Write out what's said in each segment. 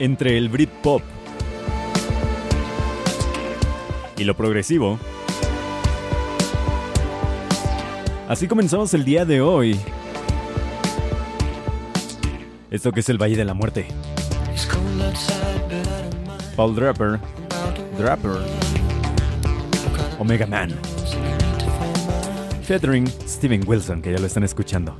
Entre el Britpop y lo progresivo. Así comenzamos el día de hoy. Esto que es el Valle de la Muerte. Paul Draper, Draper, Omega Man, featuring Steven Wilson, que ya lo están escuchando.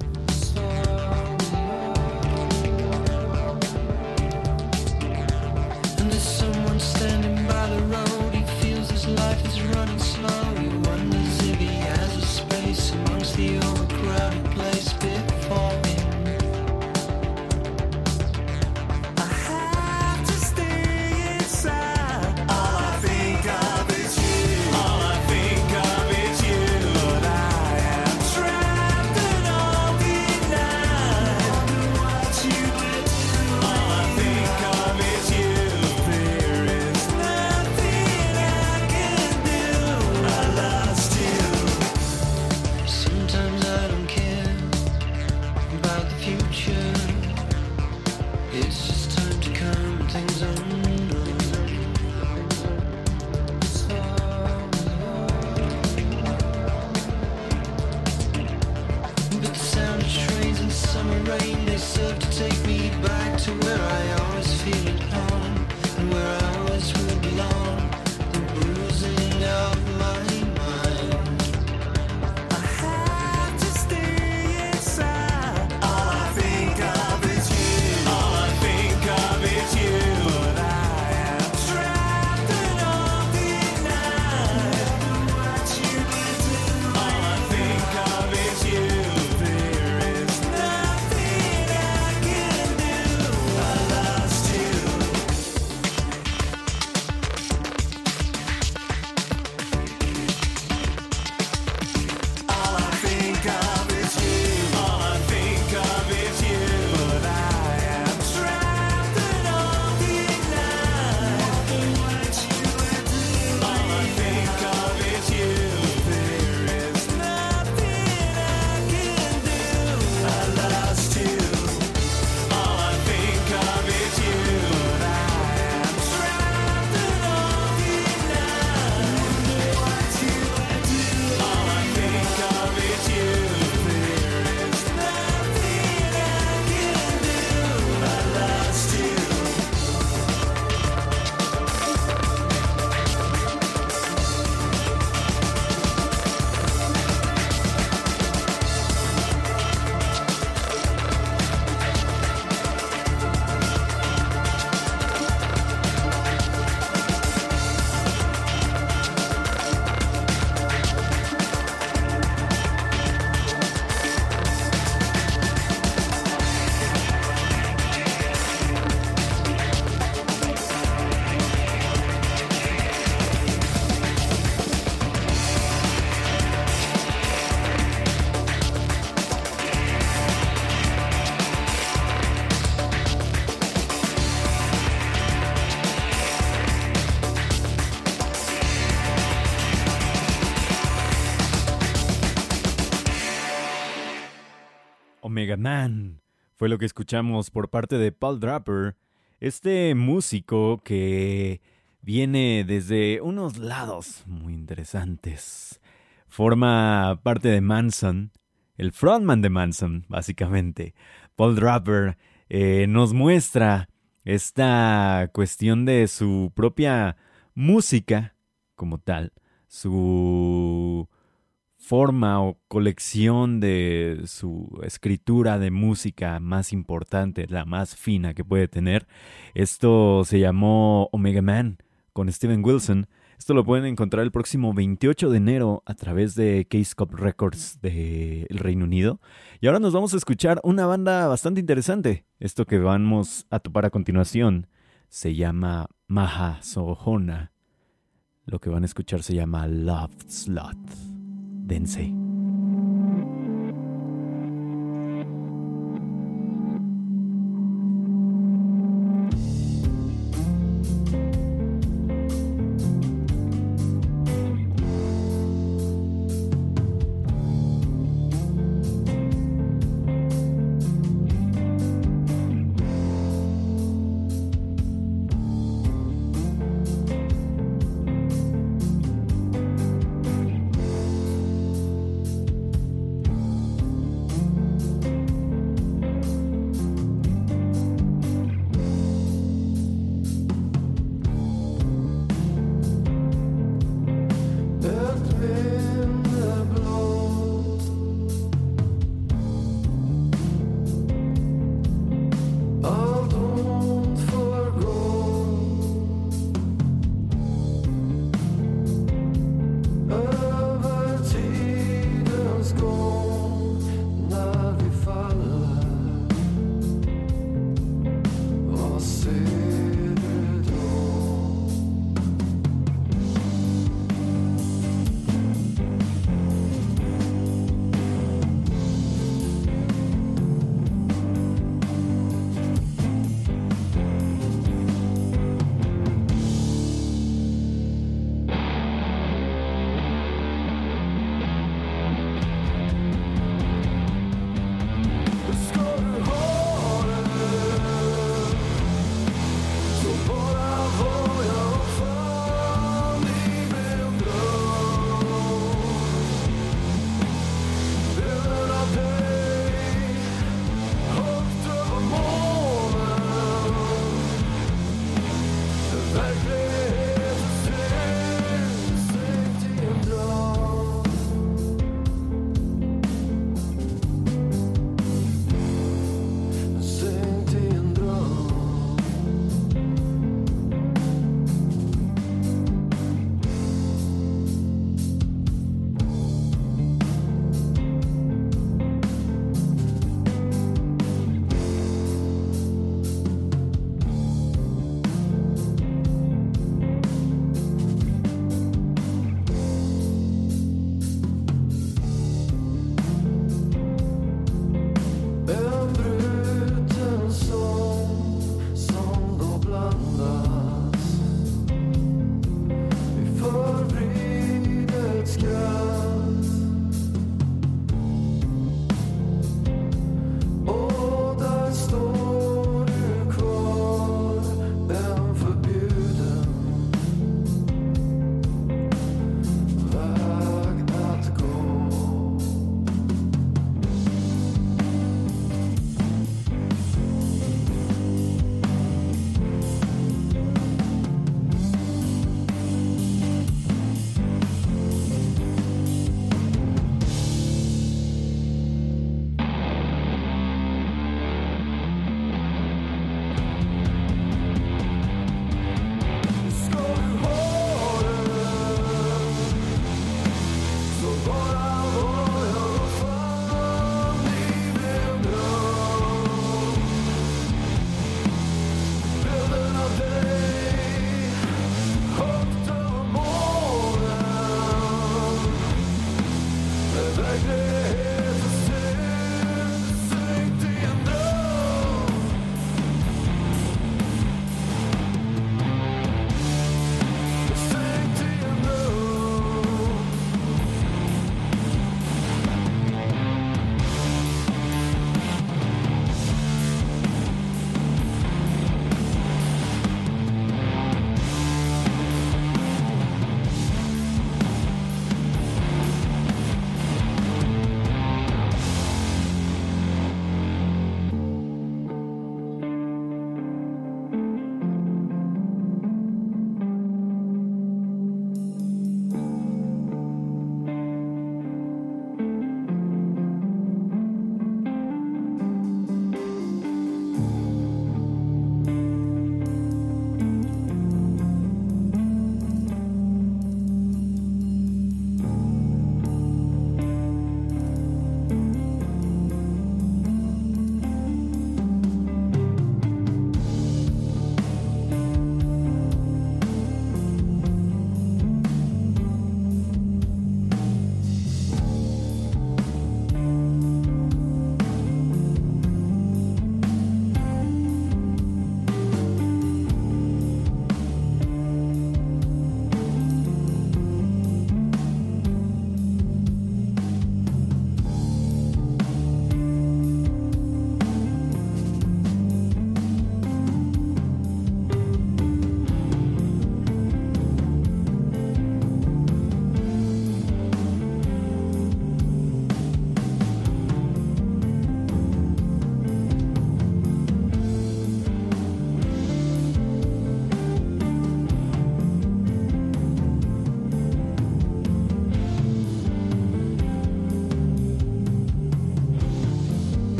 Man. Fue lo que escuchamos por parte de Paul Draper, este músico que viene desde unos lados muy interesantes. Forma parte de Manson, el frontman de Manson, básicamente. Paul Draper eh, nos muestra esta cuestión de su propia música como tal, su forma o colección de su escritura de música más importante, la más fina que puede tener. Esto se llamó Omega Man con Steven Wilson. Esto lo pueden encontrar el próximo 28 de enero a través de Case Cop Records del Reino Unido. Y ahora nos vamos a escuchar una banda bastante interesante. Esto que vamos a topar a continuación se llama Maha Sohona. Lo que van a escuchar se llama Love Slot. Dense.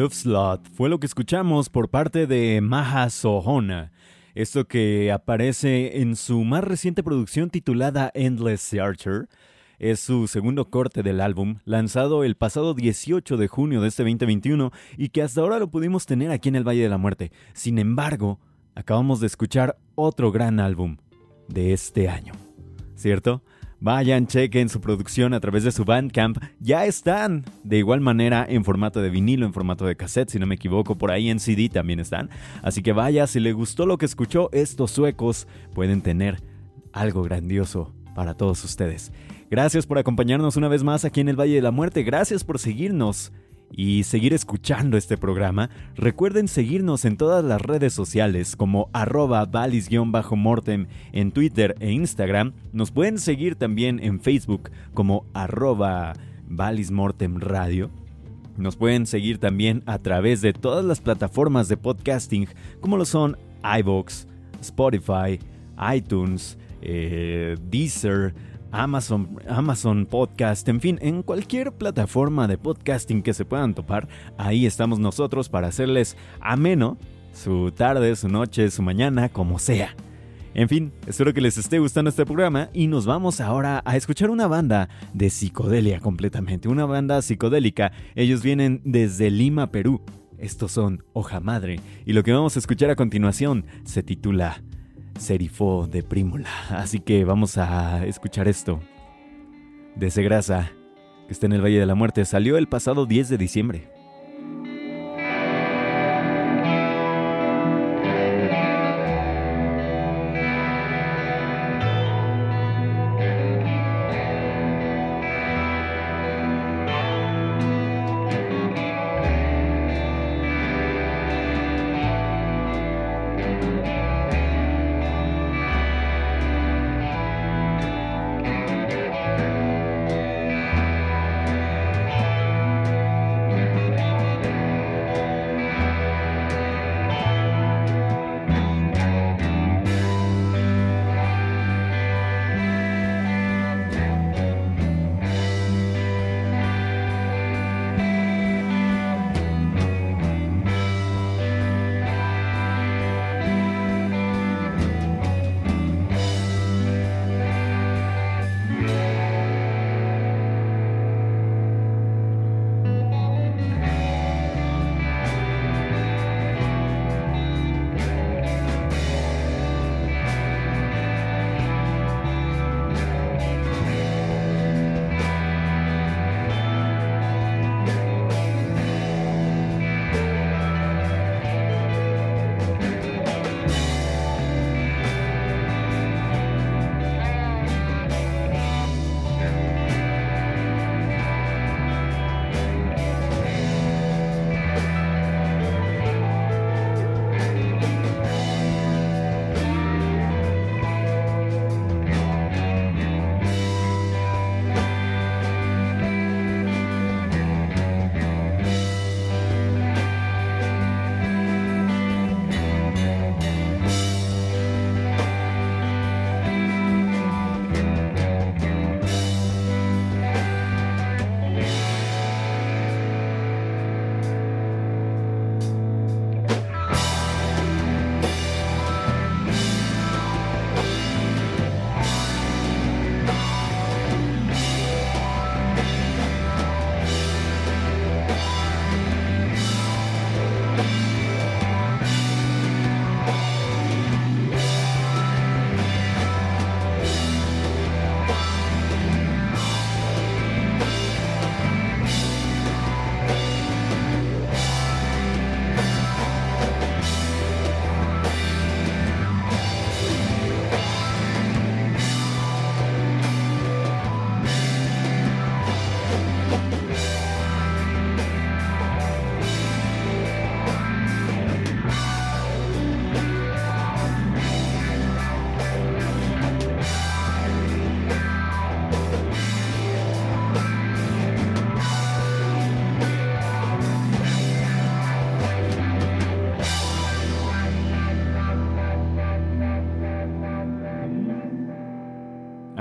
Love Slot fue lo que escuchamos por parte de Maha Sohona. Esto que aparece en su más reciente producción titulada Endless Searcher. Es su segundo corte del álbum, lanzado el pasado 18 de junio de este 2021 y que hasta ahora lo pudimos tener aquí en el Valle de la Muerte. Sin embargo, acabamos de escuchar otro gran álbum de este año. ¿Cierto? Vayan, chequen su producción a través de su Bandcamp. Ya están de igual manera en formato de vinilo, en formato de cassette, si no me equivoco. Por ahí en CD también están. Así que vaya, si le gustó lo que escuchó, estos suecos pueden tener algo grandioso para todos ustedes. Gracias por acompañarnos una vez más aquí en el Valle de la Muerte. Gracias por seguirnos y seguir escuchando este programa, recuerden seguirnos en todas las redes sociales como arroba valis-mortem en Twitter e Instagram. Nos pueden seguir también en Facebook como arroba valismortem radio. Nos pueden seguir también a través de todas las plataformas de podcasting como lo son iVoox, Spotify, iTunes, eh, Deezer, Amazon, Amazon Podcast, en fin, en cualquier plataforma de podcasting que se puedan topar, ahí estamos nosotros para hacerles ameno su tarde, su noche, su mañana, como sea. En fin, espero que les esté gustando este programa y nos vamos ahora a escuchar una banda de psicodelia completamente, una banda psicodélica. Ellos vienen desde Lima, Perú. Estos son Hoja Madre y lo que vamos a escuchar a continuación se titula Serifo de Prímula. Así que vamos a escuchar esto. De que está en el Valle de la Muerte, salió el pasado 10 de diciembre.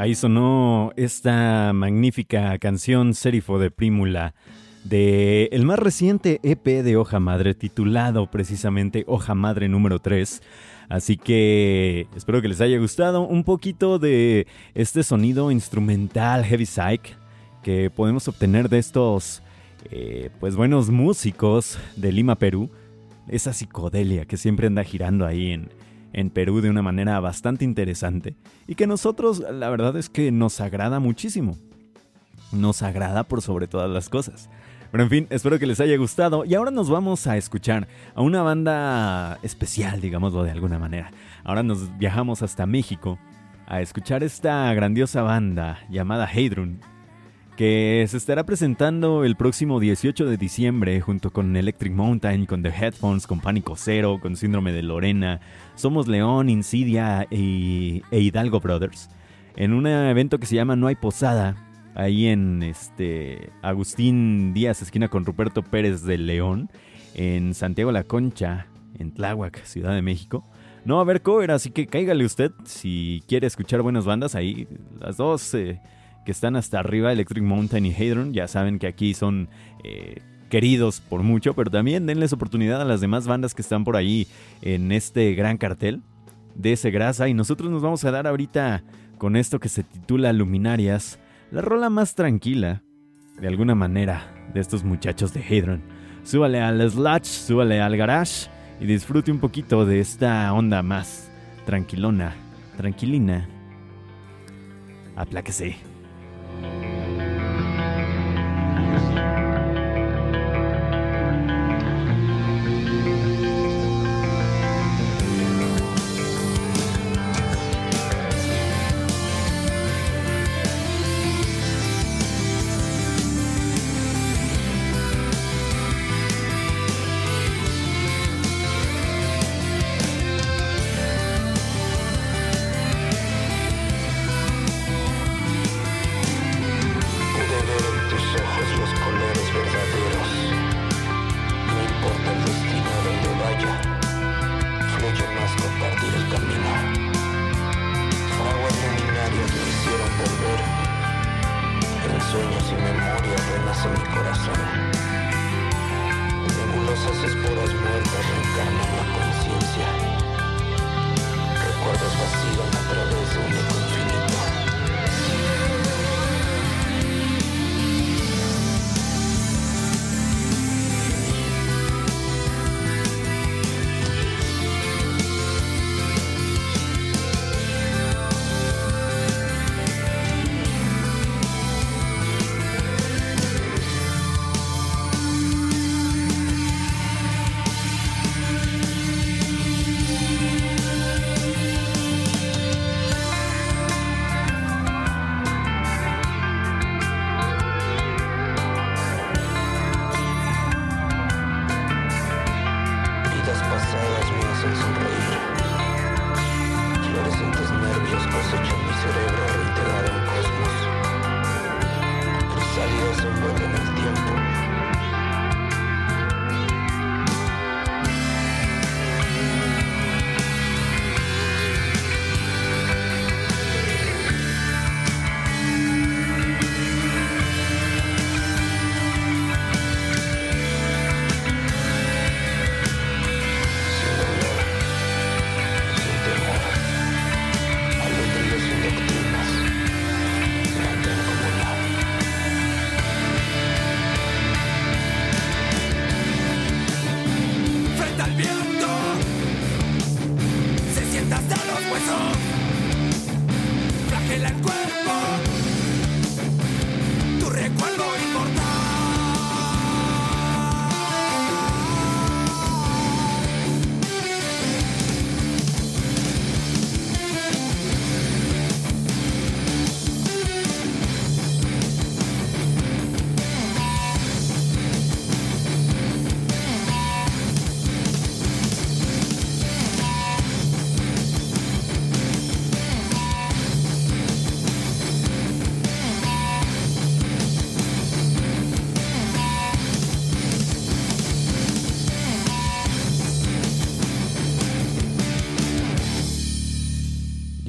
Ahí sonó esta magnífica canción Serifo de Prímula de el más reciente EP de Hoja Madre titulado precisamente Hoja Madre número 3. Así que espero que les haya gustado un poquito de este sonido instrumental heavy psych que podemos obtener de estos eh, pues buenos músicos de Lima, Perú. Esa psicodelia que siempre anda girando ahí en, en Perú de una manera bastante interesante y que nosotros la verdad es que nos agrada muchísimo. Nos agrada por sobre todas las cosas. Pero en fin, espero que les haya gustado y ahora nos vamos a escuchar a una banda especial, digámoslo de alguna manera. Ahora nos viajamos hasta México a escuchar esta grandiosa banda llamada Heidrun, que se estará presentando el próximo 18 de diciembre junto con Electric Mountain, con The Headphones, con Pánico Cero, con Síndrome de Lorena, Somos León, Insidia e Hidalgo Brothers, en un evento que se llama No hay Posada, ahí en este Agustín Díaz, esquina con Ruperto Pérez de León, en Santiago La Concha, en Tláhuac, Ciudad de México. No a haber cover, así que cáigale usted si quiere escuchar buenas bandas ahí. Las dos eh, que están hasta arriba, Electric Mountain y Hadron, ya saben que aquí son eh, queridos por mucho, pero también denles oportunidad a las demás bandas que están por ahí en este gran cartel de ese grasa. Y nosotros nos vamos a dar ahorita con esto que se titula Luminarias la rola más tranquila, de alguna manera, de estos muchachos de Hadron. Súbale al Sludge, súbale al Garage y disfrute un poquito de esta onda más tranquilona, tranquilina. Apláquese. Bye.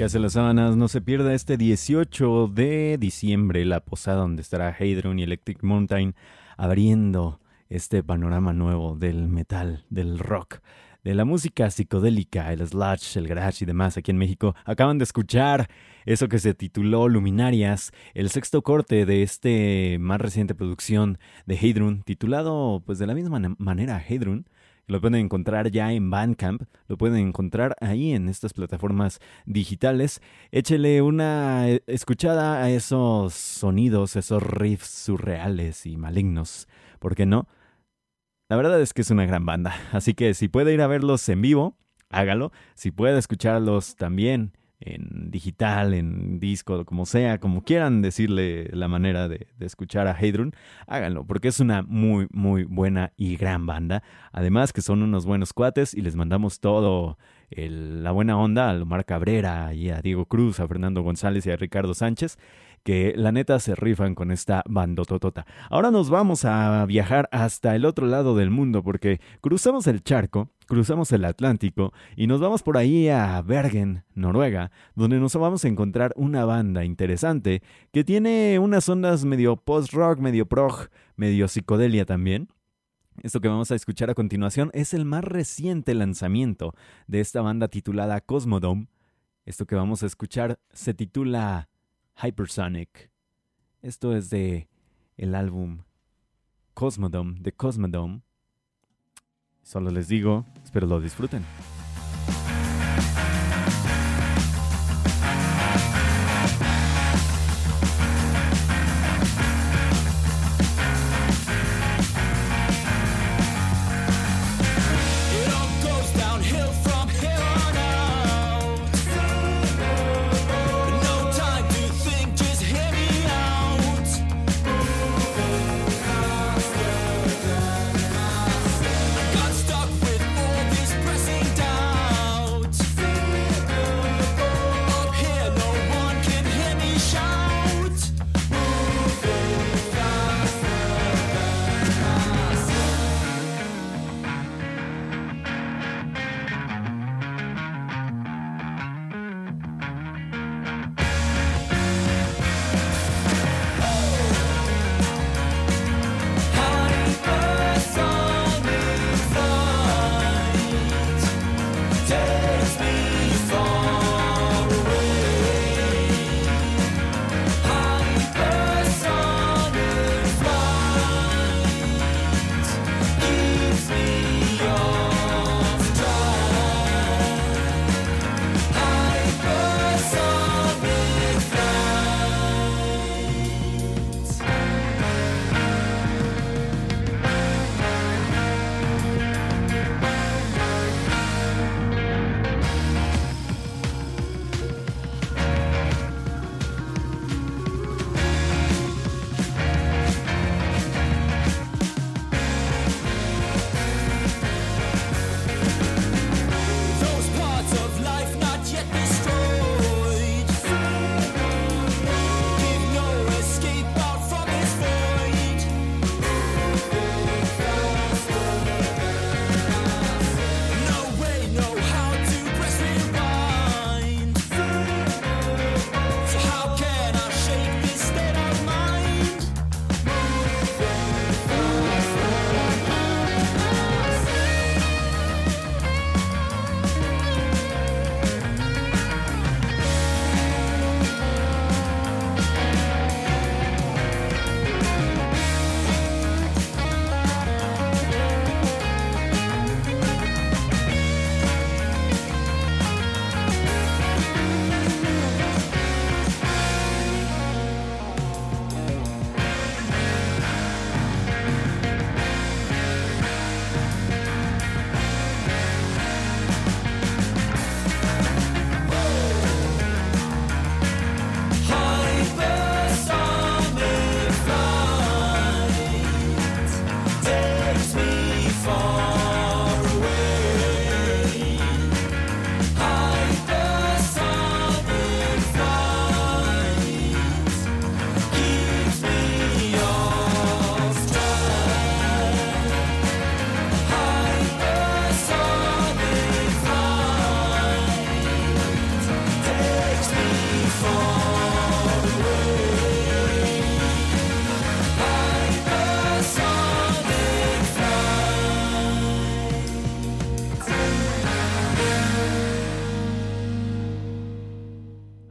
Ya se las sábanas, no se pierda este 18 de diciembre la posada donde estará Hadron y Electric Mountain abriendo este panorama nuevo del metal, del rock, de la música psicodélica, el sludge, el garage y demás aquí en México. Acaban de escuchar eso que se tituló Luminarias, el sexto corte de este más reciente producción de Hadron, titulado pues de la misma manera Hadron lo pueden encontrar ya en Bandcamp, lo pueden encontrar ahí en estas plataformas digitales. Échele una eh, escuchada a esos sonidos, esos riffs surreales y malignos. ¿Por qué no? La verdad es que es una gran banda, así que si puede ir a verlos en vivo, hágalo. Si puede escucharlos también en digital, en disco, como sea, como quieran decirle la manera de, escuchar a Hadron, háganlo, porque es una muy, muy buena y gran banda. Además que son unos buenos cuates y les mandamos todo la buena onda a Omar Cabrera y a Diego Cruz, a Fernando González y a Ricardo Sánchez que la neta se rifan con esta bandototota. Ahora nos vamos a viajar hasta el otro lado del mundo porque cruzamos el charco, cruzamos el Atlántico y nos vamos por ahí a Bergen, Noruega, donde nos vamos a encontrar una banda interesante que tiene unas ondas medio post-rock, medio prog, medio psicodelia también. Esto que vamos a escuchar a continuación es el más reciente lanzamiento de esta banda titulada Cosmodome. Esto que vamos a escuchar se titula Hypersonic. Esto es de el álbum Cosmodome, de Cosmodome. Solo les digo, espero lo disfruten.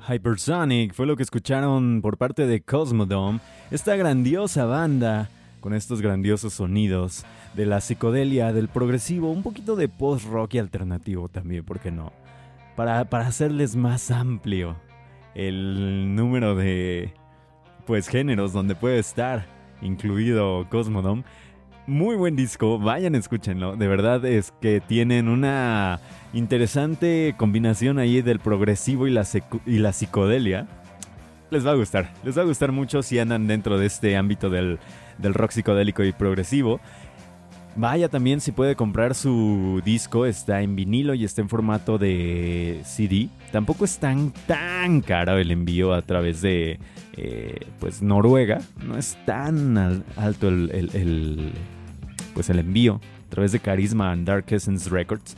Hypersonic fue lo que escucharon por parte de Cosmodome, esta grandiosa banda con estos grandiosos sonidos de la psicodelia, del progresivo, un poquito de post-rock y alternativo también, ¿por qué no? Para, para hacerles más amplio el número de pues géneros donde puede estar incluido Cosmodome. Muy buen disco, vayan escúchenlo. De verdad es que tienen una interesante combinación ahí del progresivo y la, y la psicodelia. Les va a gustar, les va a gustar mucho si andan dentro de este ámbito del, del rock psicodélico y progresivo. Vaya también si puede comprar su disco, está en vinilo y está en formato de CD. Tampoco es tan tan caro el envío a través de eh, pues Noruega. No es tan alto el, el, pues el envío a través de Carisma and Dark Essence Records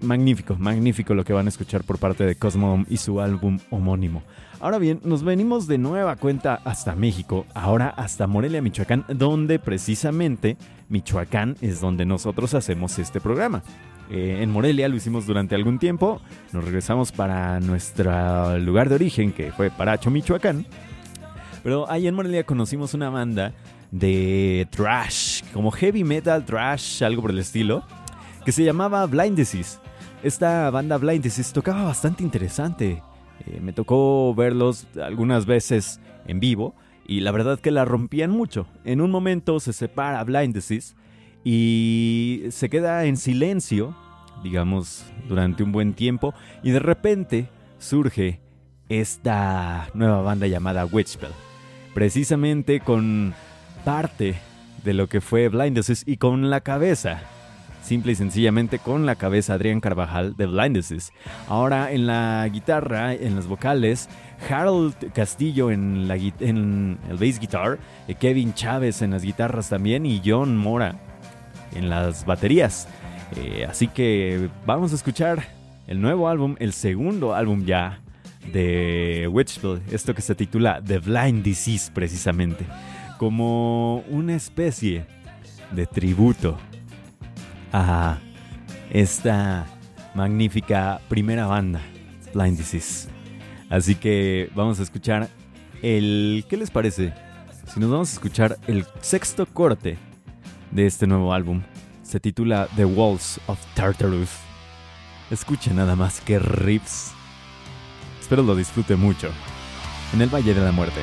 magnífico, magnífico lo que van a escuchar por parte de Cosmodome y su álbum homónimo. Ahora bien, nos venimos de nueva cuenta hasta México, ahora hasta Morelia, Michoacán, donde precisamente Michoacán es donde nosotros hacemos este programa. Eh, en Morelia lo hicimos durante algún tiempo, nos regresamos para nuestro lugar de origen, que fue Paracho, Michoacán. Pero ahí en Morelia conocimos una banda de trash, como heavy metal, trash, algo por el estilo, que se llamaba Blind. Esta banda Blind tocaba bastante interesante. Eh, me tocó verlos algunas veces en vivo y la verdad que la rompían mucho. En un momento se separa Blind y se queda en silencio, digamos, durante un buen tiempo y de repente surge esta nueva banda llamada Witchpell. Precisamente con parte de lo que fue Blind Disease y con la cabeza simple y sencillamente con la cabeza Adrián Carvajal de Blindeses. Ahora en la guitarra, en las vocales, Harold Castillo en, la, en el bass guitar, eh, Kevin Chávez en las guitarras también y John Mora en las baterías. Eh, así que vamos a escuchar el nuevo álbum, el segundo álbum ya de Witchville, esto que se titula The Blind Disease precisamente, como una especie de tributo a esta magnífica primera banda, Blind Disease. Así que vamos a escuchar el... ¿Qué les parece? Si nos vamos a escuchar el sexto corte de este nuevo álbum, se titula The Walls of Tartarus. Escuchen nada más que riffs. Espero lo disfrute mucho. En el Valle de la Muerte.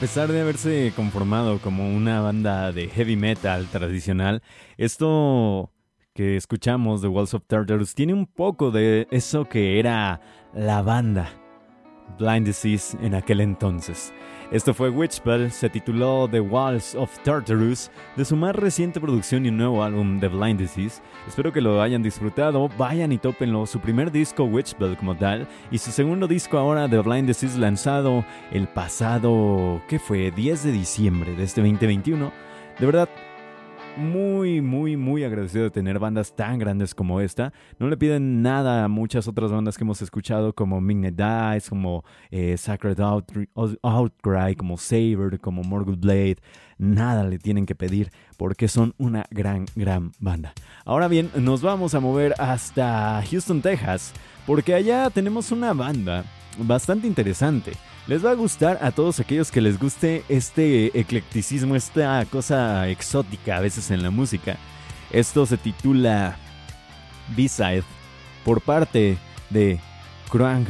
Pesar de haberse conformado como una banda de heavy metal tradicional, esto que escuchamos de Walls of Tartarus tiene un poco de eso que era la banda Blind Disease en aquel entonces. Esto fue Witchbell, se tituló The Walls of Tartarus, de su más reciente producción y un nuevo álbum The Blind Disease. Espero que lo hayan disfrutado, vayan y tópenlo. Su primer disco, Witchbell como tal, y su segundo disco ahora, The Blind Disease, lanzado el pasado, ¿qué fue? 10 de diciembre de este 2021. De verdad, muy, muy, muy agradecido de tener bandas tan grandes como esta. No le piden nada a muchas otras bandas que hemos escuchado, como Midnight Dice, como eh, Sacred Outcry, como Saber, como Morgul Blade. Nada le tienen que pedir porque son una gran, gran banda. Ahora bien, nos vamos a mover hasta Houston, Texas, porque allá tenemos una banda bastante interesante. Les va a gustar a todos aquellos que les guste este eclecticismo, esta cosa exótica a veces en la música. Esto se titula B-Side por parte de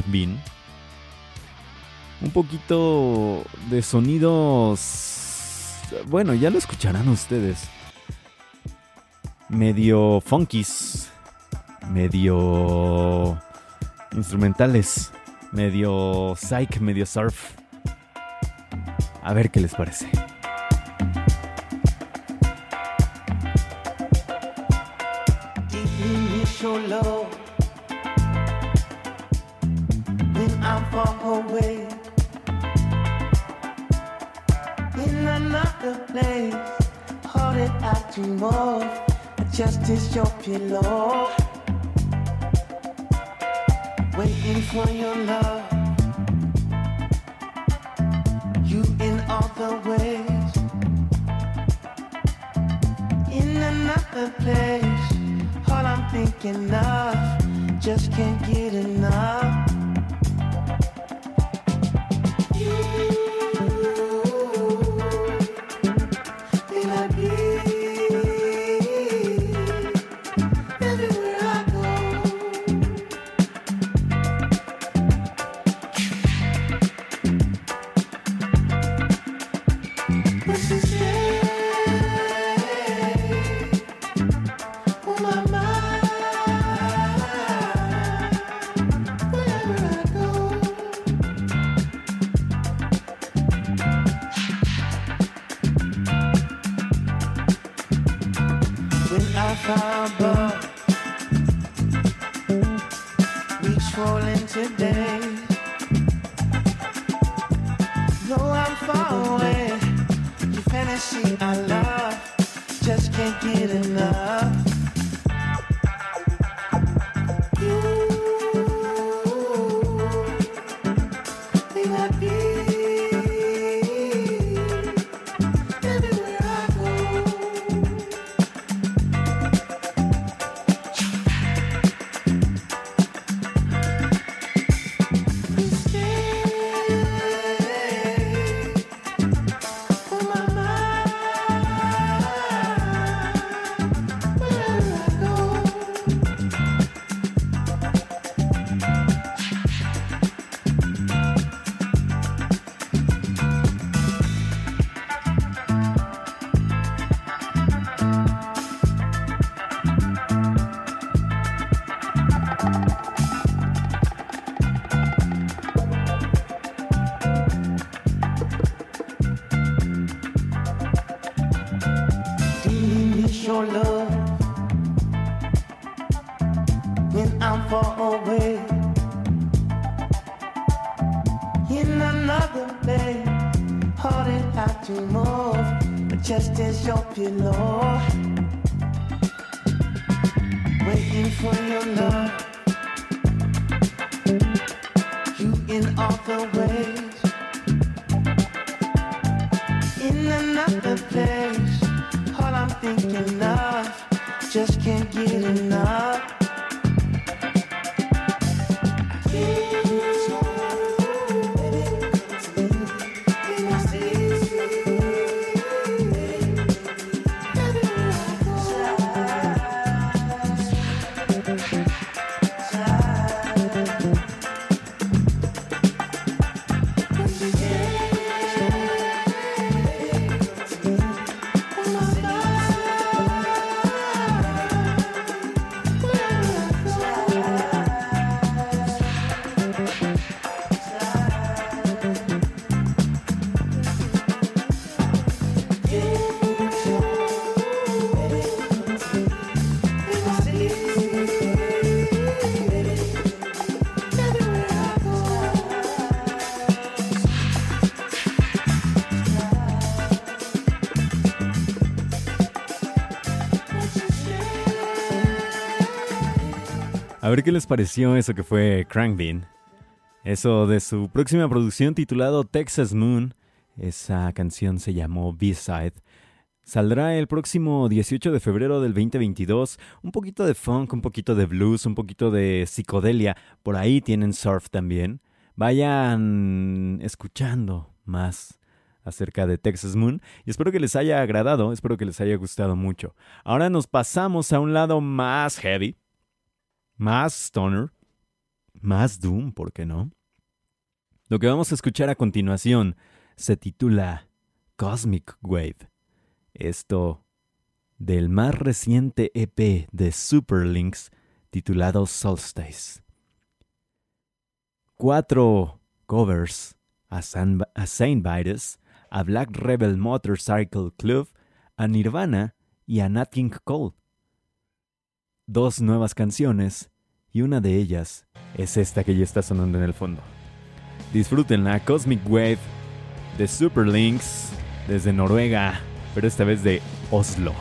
Bean. Un poquito de sonidos... Bueno, ya lo escucharán ustedes. Medio funkies. Medio instrumentales medio psych, medio surf. A ver qué les parece. A ver qué les pareció eso que fue Crankbean. Eso de su próxima producción titulado Texas Moon. Esa canción se llamó B-Side. Saldrá el próximo 18 de febrero del 2022. Un poquito de funk, un poquito de blues, un poquito de psicodelia. Por ahí tienen surf también. Vayan escuchando más acerca de Texas Moon y espero que les haya agradado, espero que les haya gustado mucho. Ahora nos pasamos a un lado más heavy, más stoner, más doom, ¿por qué no? Lo que vamos a escuchar a continuación se titula Cosmic Wave. Esto del más reciente EP de Superlinks titulado Solstice. Cuatro covers a, Saint Vitus, a Black Rebel Motorcycle Club, a Nirvana y a Nat King Cole. Dos nuevas canciones y una de ellas es esta que ya está sonando en el fondo. Disfruten la Cosmic Wave de Superlinks desde Noruega, pero esta vez de Oslo.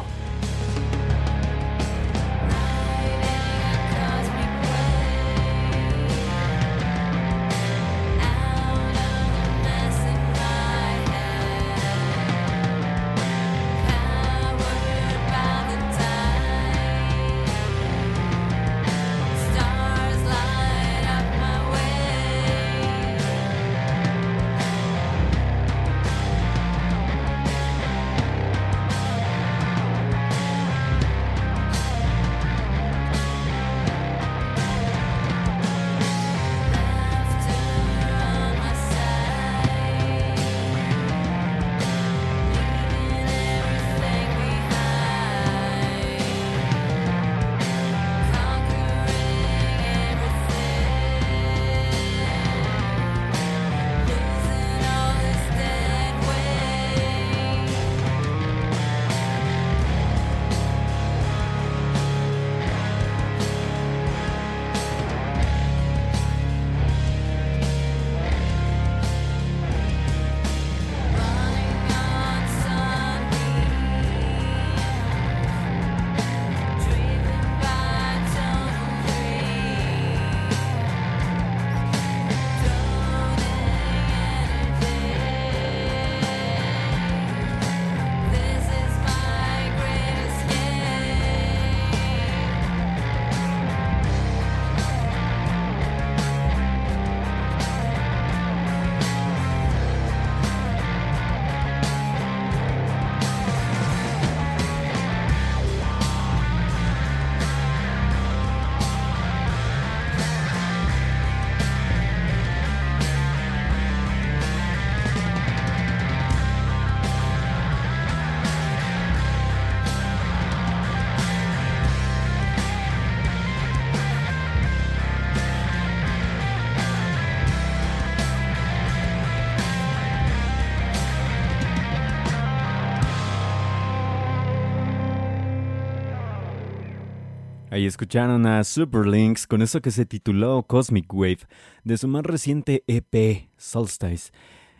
Ahí escucharon a Superlinks con eso que se tituló Cosmic Wave de su más reciente EP Solstice.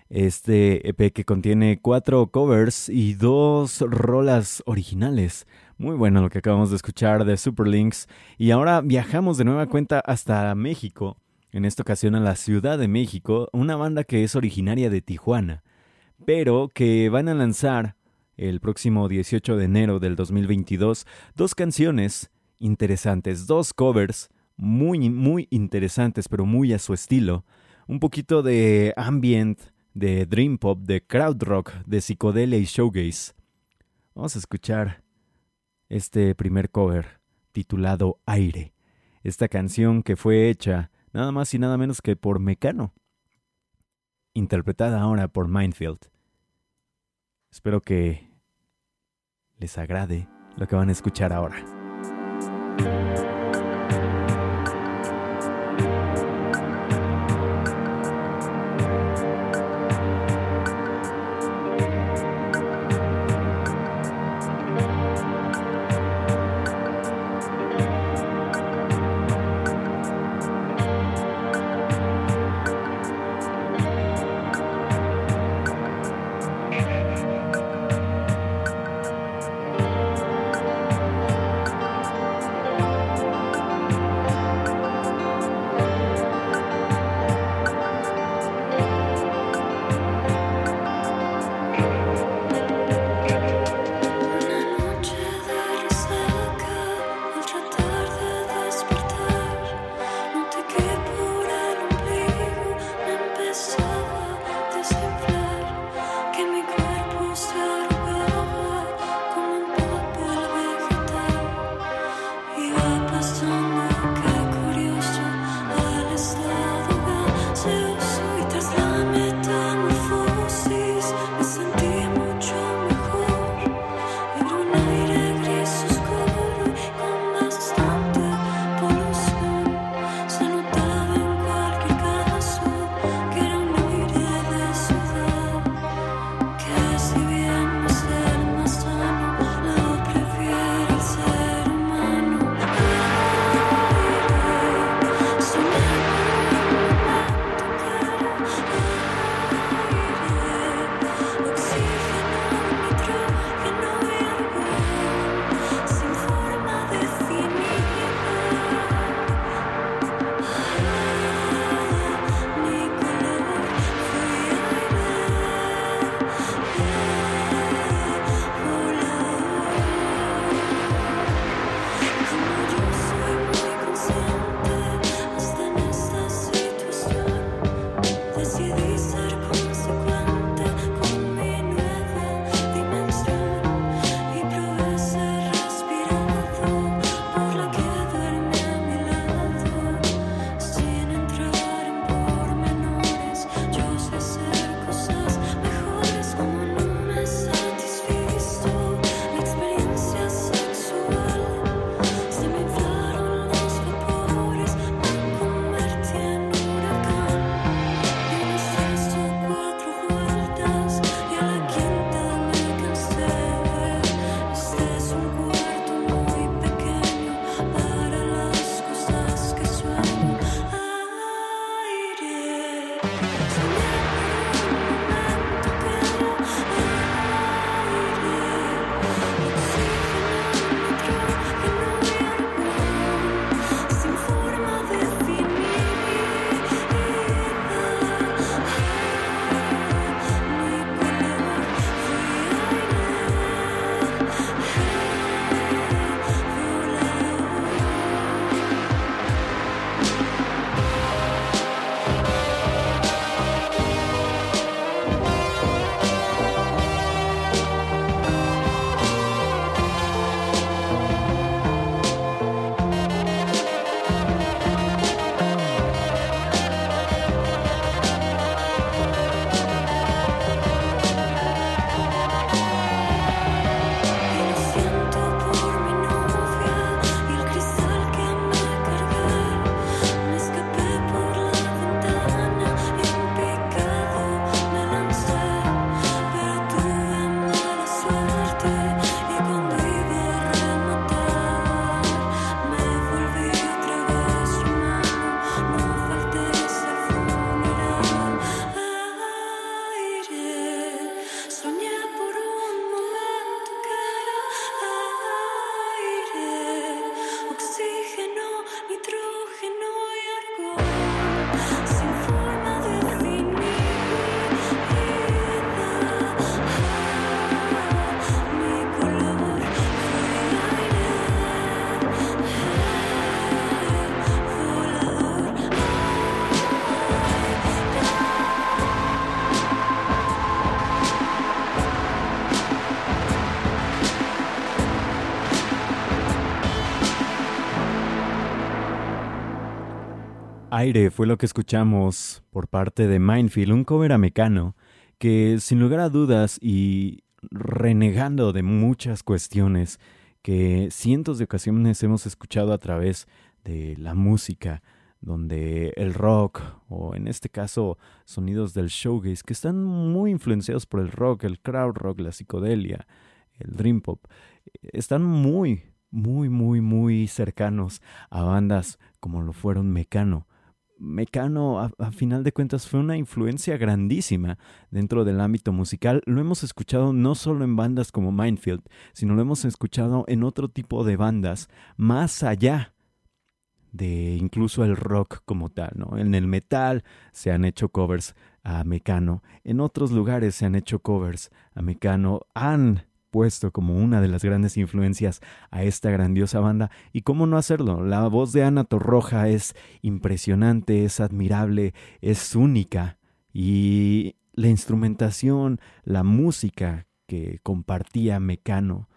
Este EP que contiene cuatro covers y dos rolas originales. Muy bueno lo que acabamos de escuchar de Superlinks. Y ahora viajamos de nueva cuenta hasta México. En esta ocasión a la Ciudad de México, una banda que es originaria de Tijuana, pero que van a lanzar el próximo 18 de enero del 2022 dos canciones interesantes, dos covers muy, muy interesantes, pero muy a su estilo. Un poquito de ambient, de dream pop, de crowd rock, de psicodelia y showgaze. Vamos a escuchar este primer cover titulado Aire. Esta canción que fue hecha nada más y nada menos que por Mecano. Interpretada ahora por Mindfield. Espero que les agrade lo que van a escuchar ahora. Bye. Aire fue lo que escuchamos por parte de Mindfield, un cover americano que sin lugar a dudas y renegando de muchas cuestiones que cientos de ocasiones hemos escuchado a través de la música, donde el rock, o en este caso sonidos del showgaze, que están muy influenciados por el rock, el crowd rock, la psicodelia, el dream pop, están muy, muy, muy, muy cercanos a bandas como lo fueron Mecano, Mecano, a, final de cuentas, fue una influencia grandísima dentro del ámbito musical. Lo hemos escuchado no solo en bandas como Mindfield, sino lo hemos escuchado en otro tipo de bandas, más allá de incluso el rock como tal, ¿no? En el metal se han hecho covers a Mecano, en otros lugares se han hecho covers a Mecano, han puesto como una de las grandes influencias a esta grandiosa banda. ¿Y cómo no hacerlo? La voz de Ana Torroja es impresionante, es admirable, es única. Y la instrumentación, la música que compartía Mecano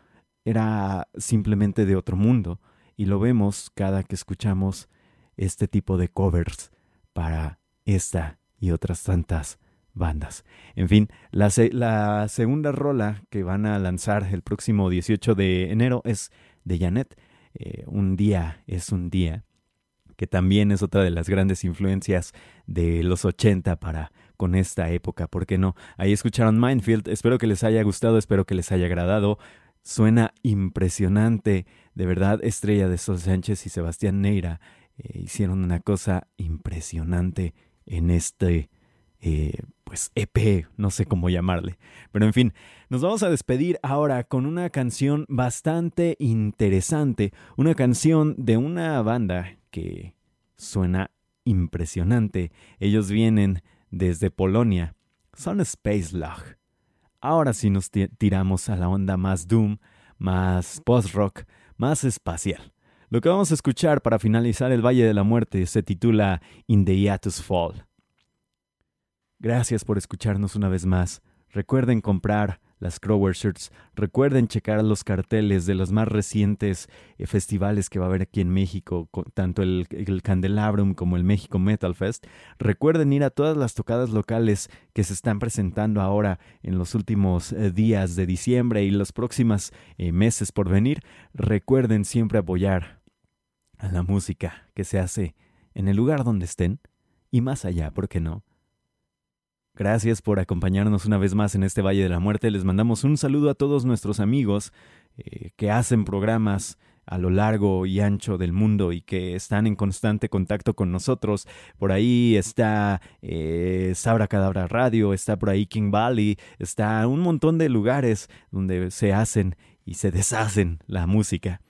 era simplemente de otro mundo. y lo vemos cada que escuchamos este tipo de covers para esta y otras tantas bandas. En fin, la, segunda rola que van a lanzar el próximo 18 de enero es de Janet. Eh, un día es un día, que también es otra de las grandes influencias de los 80 para con esta época, ¿por qué no? Ahí escucharon Mindfield, espero que les haya gustado, espero que les haya agradado. Suena impresionante, de verdad, Estrella de Sol Sánchez y Sebastián Neira eh, hicieron una cosa impresionante en este eh, pues EP, no sé cómo llamarle. Pero en fin, nos vamos a despedir ahora con una canción bastante interesante, una canción de una banda que suena impresionante. Ellos vienen desde Polonia. Son Space Log. Ahora sí nos tiramos a la onda más doom, más post-rock, más espacial. Lo que vamos a escuchar para finalizar el Valle de la Muerte se titula In the Hiatus Fall. Gracias por escucharnos una vez más. Recuerden comprar las Crower Shirts. Recuerden checar los carteles de los más recientes eh, festivales que va a haber aquí en México, tanto el, el, Candelabrum como el México Metal Fest. Recuerden ir a todas las tocadas locales que se están presentando ahora en los últimos eh, días de diciembre y los próximos eh, meses por venir. Recuerden siempre apoyar a la música que se hace en el lugar donde estén y más allá, ¿por qué no? Gracias por acompañarnos una vez más en este Valle de la Muerte. Les mandamos un saludo a todos nuestros amigos eh, que hacen programas a lo largo y ancho del mundo y que están en constante contacto con nosotros. Por ahí está eh, Sabra Cadabra Radio, está por ahí King Valley, está un montón de lugares donde se hacen y se deshacen la música.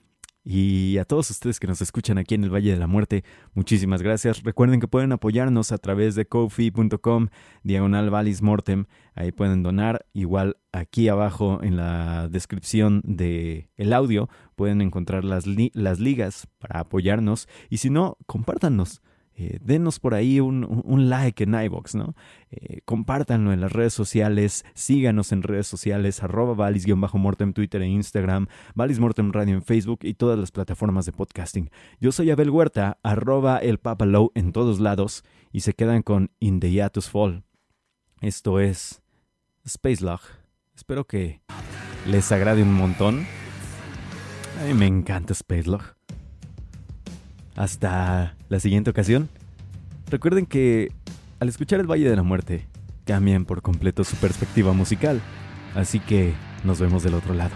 Y a todos ustedes que nos escuchan aquí en el Valle de la Muerte, muchísimas gracias. Recuerden que pueden apoyarnos a través de kofi.com, diagonal Valis Mortem. Ahí pueden donar. Igual aquí abajo en la descripción del el audio pueden encontrar las, las ligas para apoyarnos. Y si no, compártanos. Eh, denos por ahí un, like en iBox, ¿no? Eh, compártanlo en las redes sociales, síganos en redes sociales, arroba valis-mortem Twitter e Instagram, Valis Mortem Radio en Facebook y todas las plataformas de podcasting. Yo soy Abel Huerta, arroba el Papalow en todos lados y se quedan con In the Fall. Esto es Space Log. Espero que les agrade un montón. A mí me encanta Space Log. Hasta la siguiente ocasión. Recuerden que al escuchar el Valle de la Muerte, cambian por completo su perspectiva musical. Así que nos vemos del otro lado.